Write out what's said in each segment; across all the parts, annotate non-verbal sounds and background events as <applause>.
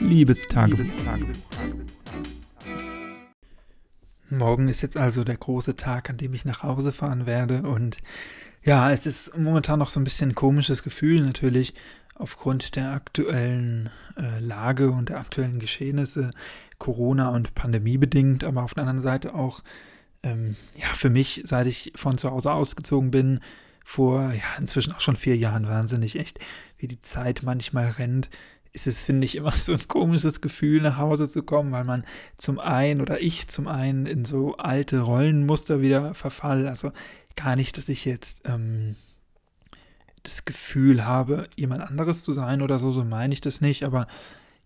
Liebestagebuch. Morgen ist jetzt also der große Tag, an dem ich nach Hause fahren werde. Und ja, es ist momentan noch so ein bisschen ein komisches Gefühl natürlich aufgrund der aktuellen äh, Lage und der aktuellen Geschehnisse, Corona und Pandemie bedingt, aber auf der anderen Seite auch, ähm, ja, für mich, seit ich von zu Hause ausgezogen bin, vor ja, inzwischen auch schon vier Jahren, wahnsinnig echt, wie die Zeit manchmal rennt, ist es, finde ich, <laughs> immer so ein komisches Gefühl, nach Hause zu kommen, weil man zum einen oder ich zum einen in so alte Rollenmuster wieder verfall. Also gar nicht, dass ich jetzt ähm, das Gefühl habe, jemand anderes zu sein oder so, so meine ich das nicht, aber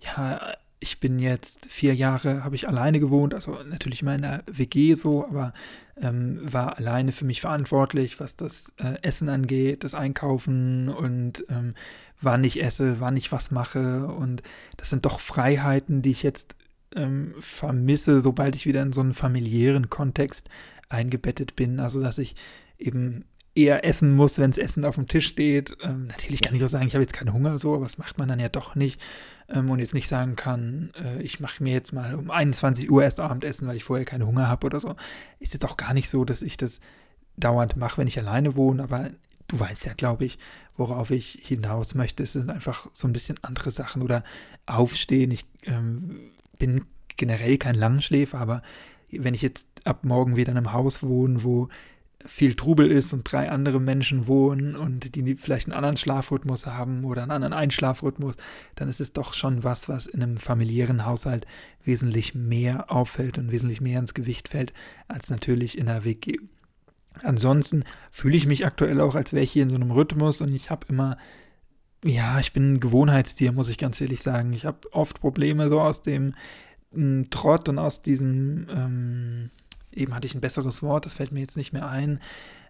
ja, ich bin jetzt vier Jahre, habe ich alleine gewohnt, also natürlich immer in der WG so, aber ähm, war alleine für mich verantwortlich, was das äh, Essen angeht, das Einkaufen und ähm, wann ich esse, wann ich was mache. Und das sind doch Freiheiten, die ich jetzt ähm, vermisse, sobald ich wieder in so einen familiären Kontext eingebettet bin. Also, dass ich eben eher essen muss, wenn das Essen auf dem Tisch steht. Ähm, natürlich kann ich auch sagen, ich habe jetzt keinen Hunger, so, aber das macht man dann ja doch nicht. Ähm, und jetzt nicht sagen kann, äh, ich mache mir jetzt mal um 21 Uhr erst Abendessen, weil ich vorher keinen Hunger habe oder so. Ist jetzt auch gar nicht so, dass ich das dauernd mache, wenn ich alleine wohne, aber du weißt ja, glaube ich, worauf ich hinaus möchte. Es sind einfach so ein bisschen andere Sachen oder aufstehen. Ich ähm, bin generell kein Langschläfer, aber wenn ich jetzt ab morgen wieder in einem Haus wohne, wo viel Trubel ist und drei andere Menschen wohnen und die vielleicht einen anderen Schlafrhythmus haben oder einen anderen Einschlafrhythmus, dann ist es doch schon was, was in einem familiären Haushalt wesentlich mehr auffällt und wesentlich mehr ins Gewicht fällt, als natürlich in einer WG. Ansonsten fühle ich mich aktuell auch, als wäre ich hier in so einem Rhythmus und ich habe immer, ja, ich bin ein Gewohnheitstier, muss ich ganz ehrlich sagen. Ich habe oft Probleme so aus dem m, Trott und aus diesem, ähm, eben hatte ich ein besseres Wort, das fällt mir jetzt nicht mehr ein,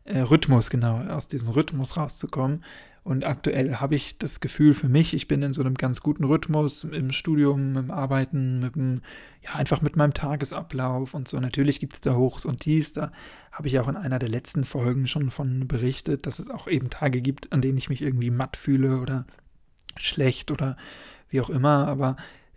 äh, Rhythmus, genau, aus diesem Rhythmus rauszukommen. Und aktuell habe ich das Gefühl für mich, ich bin in so einem ganz guten Rhythmus im Studium, im Arbeiten, mit dem, ja, einfach mit meinem Tagesablauf und so. Natürlich gibt es da Hochs und Tiefs. Da habe ich auch in einer der letzten Folgen schon von berichtet, dass es auch eben Tage gibt, an denen ich mich irgendwie matt fühle oder schlecht oder wie auch immer. Aber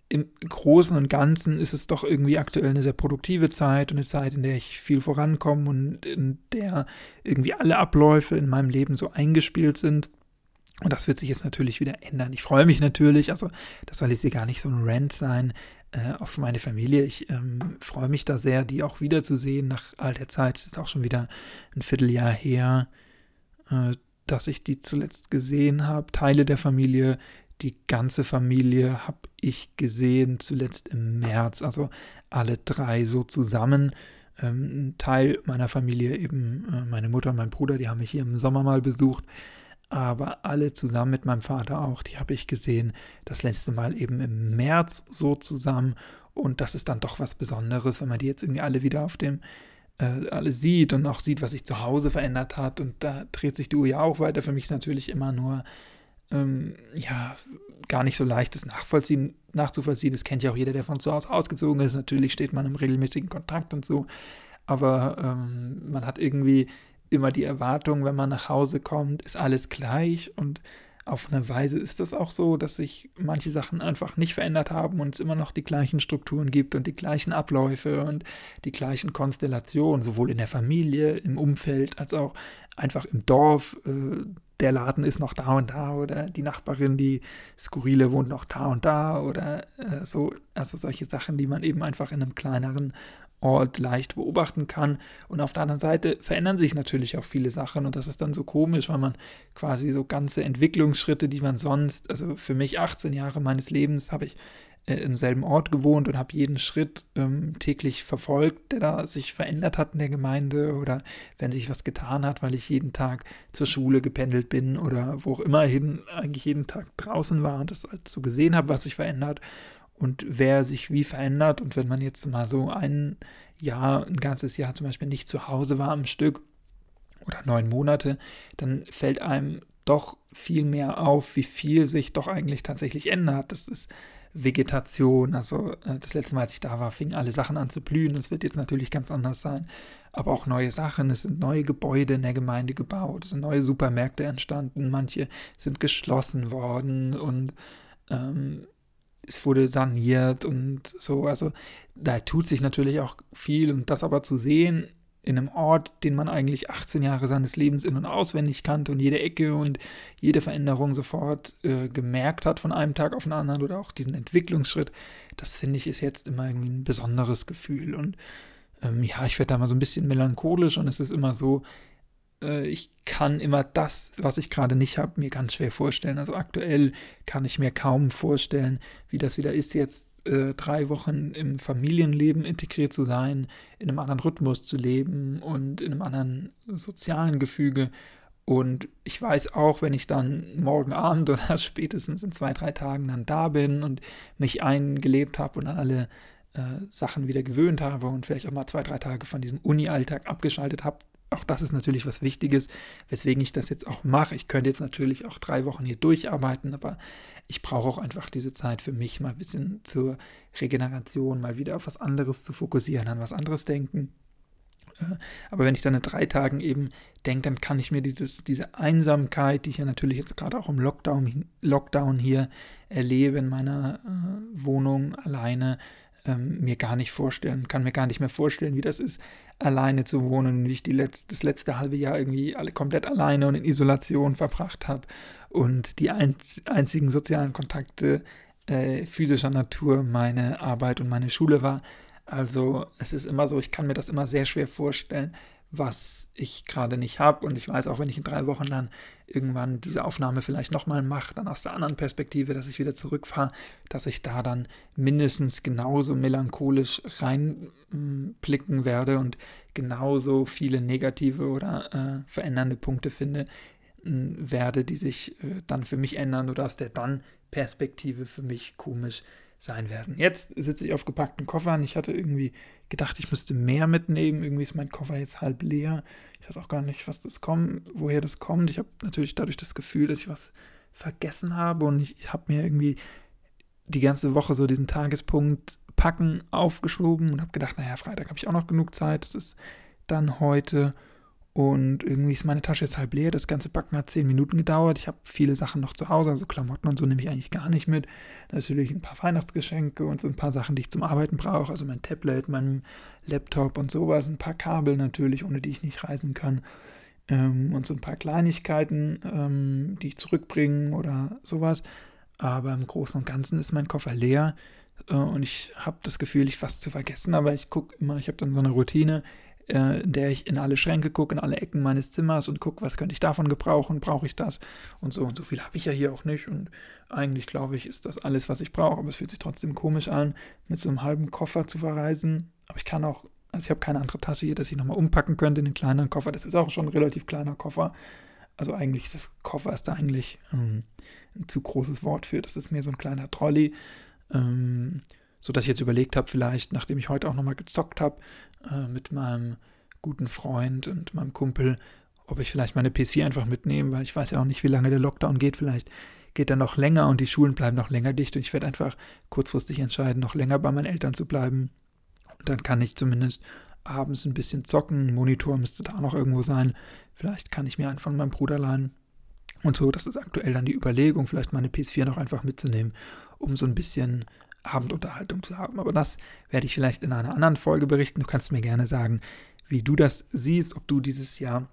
im Großen und Ganzen ist es doch irgendwie aktuell eine sehr produktive Zeit und eine Zeit, in der ich viel vorankomme und in der irgendwie alle Abläufe in meinem Leben so eingespielt sind und das wird sich jetzt natürlich wieder ändern. Ich freue mich natürlich, also das soll jetzt hier gar nicht so ein Rant sein äh, auf meine Familie. Ich ähm, freue mich da sehr, die auch wiederzusehen nach all der Zeit. Es ist auch schon wieder ein Vierteljahr her, äh, dass ich die zuletzt gesehen habe. Teile der Familie, die ganze Familie habe ich gesehen, zuletzt im März. Also alle drei so zusammen. Ähm, ein Teil meiner Familie, eben äh, meine Mutter und mein Bruder, die haben mich hier im Sommer mal besucht aber alle zusammen mit meinem Vater auch, die habe ich gesehen, das letzte Mal eben im März so zusammen und das ist dann doch was Besonderes, wenn man die jetzt irgendwie alle wieder auf dem äh, alle sieht und auch sieht, was sich zu Hause verändert hat und da dreht sich die Uhr ja auch weiter. Für mich ist natürlich immer nur ähm, ja gar nicht so leicht, das nachvollziehen, nachzuvollziehen. Das kennt ja auch jeder, der von zu Hause ausgezogen ist. Natürlich steht man im regelmäßigen Kontakt und so, aber ähm, man hat irgendwie immer die Erwartung, wenn man nach Hause kommt, ist alles gleich und auf eine Weise ist das auch so, dass sich manche Sachen einfach nicht verändert haben und es immer noch die gleichen Strukturen gibt und die gleichen Abläufe und die gleichen Konstellationen, sowohl in der Familie, im Umfeld, als auch einfach im Dorf. Äh, der Laden ist noch da und da oder die Nachbarin, die skurrile, wohnt noch da und da oder äh, so. Also solche Sachen, die man eben einfach in einem kleineren Ort leicht beobachten kann. Und auf der anderen Seite verändern sich natürlich auch viele Sachen und das ist dann so komisch, weil man quasi so ganze Entwicklungsschritte, die man sonst, also für mich 18 Jahre meines Lebens habe ich äh, im selben Ort gewohnt und habe jeden Schritt ähm, täglich verfolgt, der da sich verändert hat in der Gemeinde oder wenn sich was getan hat, weil ich jeden Tag zur Schule gependelt bin oder wo auch immer hin eigentlich jeden Tag draußen war und das halt so gesehen habe, was sich verändert und wer sich wie verändert. Und wenn man jetzt mal so ein Jahr, ein ganzes Jahr zum Beispiel nicht zu Hause war am Stück oder neun Monate, dann fällt einem doch viel mehr auf, wie viel sich doch eigentlich tatsächlich ändert. Das ist Vegetation. Also äh, das letzte Mal, als ich da war, fingen alle Sachen an zu blühen. Das wird jetzt natürlich ganz anders sein. Aber auch neue Sachen. Es sind neue Gebäude in der Gemeinde gebaut. Es sind neue Supermärkte entstanden. Manche sind geschlossen worden und ähm, es wurde saniert und so. Also da tut sich natürlich auch viel und das aber zu sehen in einem Ort, den man eigentlich 18 Jahre seines Lebens in- und auswendig kannte und jede Ecke und jede Veränderung sofort äh, gemerkt hat von einem Tag auf den anderen oder auch diesen Entwicklungsschritt, das finde ich ist jetzt immer irgendwie ein besonderes Gefühl. Und ähm, ja, ich werde da mal so ein bisschen melancholisch und es ist immer so, äh, ich kann immer das, was ich gerade nicht habe, mir ganz schwer vorstellen. Also aktuell kann ich mir kaum vorstellen, wie das wieder ist, jetzt äh, drei Wochen im Familienleben integriert zu sein, in einem anderen Rhythmus zu leben und in einem anderen sozialen Gefüge. Und ich weiß auch, wenn ich dann morgen Abend <laughs> oder spätestens in zwei, drei Tagen dann da bin und mich eingelebt habe und an alle äh, Sachen wieder gewöhnt habe und vielleicht auch mal zwei, drei Tage von diesem Uni-Alltag abgeschaltet habe, auch das ist natürlich was Wichtiges, weswegen ich das jetzt auch mache. Ich könnte jetzt natürlich auch drei Wochen hier durcharbeiten, aber ich brauche auch einfach diese Zeit für mich, mal ein bisschen zur Regeneration, mal wieder auf was anderes zu fokussieren, an was anderes denken. Äh, aber wenn ich dann in drei Tagen eben denke, dann kann ich mir dieses, diese Einsamkeit, die ich ja natürlich jetzt gerade auch im Lockdown, Lockdown hier erlebe, in meiner äh, Wohnung alleine, ähm, mir gar nicht vorstellen, kann mir gar nicht mehr vorstellen, wie das ist, alleine zu wohnen wie ich die letzt, das letzte halbe Jahr irgendwie alle komplett alleine und in Isolation verbracht habe und die ein, einzigen sozialen Kontakte äh, physischer Natur meine Arbeit und meine Schule war. Also es ist immer so, ich kann mir das immer sehr schwer vorstellen, was ich gerade nicht habe. Und ich weiß auch, wenn ich in drei Wochen dann irgendwann diese Aufnahme vielleicht nochmal mache, dann aus der anderen Perspektive, dass ich wieder zurückfahre, dass ich da dann mindestens genauso melancholisch reinblicken werde und genauso viele negative oder äh, verändernde Punkte finde, werde, die sich äh, dann für mich ändern oder aus der Dann-Perspektive für mich komisch sein werden. Jetzt sitze ich auf gepackten Koffern. Ich hatte irgendwie gedacht, ich müsste mehr mitnehmen. Irgendwie ist mein Koffer jetzt halb leer. Ich weiß auch gar nicht, was das kommt, woher das kommt. Ich habe natürlich dadurch das Gefühl, dass ich was vergessen habe und ich, habe mir irgendwie die ganze Woche so diesen Tagespunkt Packen aufgeschoben und habe gedacht, naja, Freitag habe ich auch noch genug Zeit. Das ist dann heute und irgendwie ist meine Tasche jetzt halb leer. Das ganze Backen hat zehn Minuten gedauert. Ich habe viele Sachen noch zu Hause, also Klamotten und so nehme ich eigentlich gar nicht mit. Natürlich ein paar Weihnachtsgeschenke und so ein paar Sachen, die ich zum Arbeiten brauche. Also mein Tablet, mein Laptop und sowas. Ein paar Kabel natürlich, ohne die ich nicht reisen kann. Ähm, und so ein paar Kleinigkeiten, ähm, die ich zurückbringen oder sowas. Aber im Großen und Ganzen ist mein Koffer leer. Äh, und ich habe das Gefühl, ich was zu vergessen. Aber ich gucke immer, ich habe dann so eine Routine äh, in der ich in alle Schränke gucke, in alle Ecken meines Zimmers und gucke, was könnte ich davon gebrauchen, brauche ich das? Und so und so viel habe ich ja hier auch nicht. Und eigentlich glaube ich, ist das alles, was ich brauche, aber es fühlt sich trotzdem komisch an, mit so einem halben Koffer zu verreisen, aber ich kann auch, also ich habe keine andere Tasche hier, dass ich nochmal umpacken könnte in den kleineren Koffer, das ist auch schon ein relativ kleiner Koffer, also eigentlich, das Koffer ist da eigentlich ähm, ein zu großes Wort für, das ist mehr so ein kleiner Trolley, ähm, so dass ich jetzt überlegt habe, vielleicht, nachdem ich heute auch nochmal gezockt habe, äh, mit meinem guten Freund und meinem Kumpel, ob ich vielleicht meine PC einfach mitnehme, weil ich weiß ja auch nicht, wie lange der Lockdown geht. Vielleicht geht er noch länger und die Schulen bleiben noch länger dicht und ich werde einfach kurzfristig entscheiden, noch länger bei meinen Eltern zu bleiben. Und dann kann ich zumindest abends ein bisschen zocken. Ein Monitor müsste da noch irgendwo sein. Vielleicht kann ich mir einen von meinem Bruder leihen. Und so, das ist aktuell dann die Überlegung, vielleicht meine PS4 noch einfach mitzunehmen, um so ein bisschen Abendunterhaltung zu haben. Aber das werde ich vielleicht in einer anderen Folge berichten. Du kannst mir gerne sagen, wie du das siehst, ob du dieses Jahr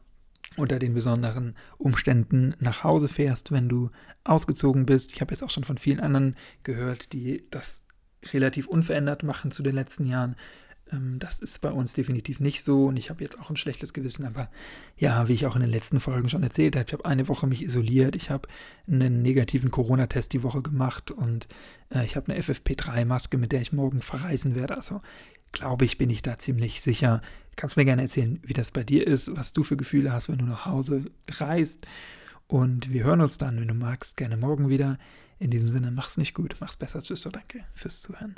unter den besonderen Umständen nach Hause fährst, wenn du ausgezogen bist. Ich habe jetzt auch schon von vielen anderen gehört, die das relativ unverändert machen zu den letzten Jahren. Ähm, das ist bei uns definitiv nicht so und ich habe jetzt auch ein schlechtes Gewissen, aber ja, wie ich auch in den letzten Folgen schon erzählt habe, ich habe eine Woche mich isoliert, ich habe einen negativen Corona-Test die Woche gemacht und äh, ich habe eine FFP3-Maske, mit der ich morgen verreisen werde. Also glaube ich, bin ich da ziemlich sicher. Kannst mir gerne erzählen, wie das bei dir ist, was du für Gefühle hast, wenn du nach Hause reist. Und wir hören uns dann, wenn du magst, gerne morgen wieder. In diesem Sinne, mach's nicht gut, mach's besser. Tschüss, so danke fürs Zuhören.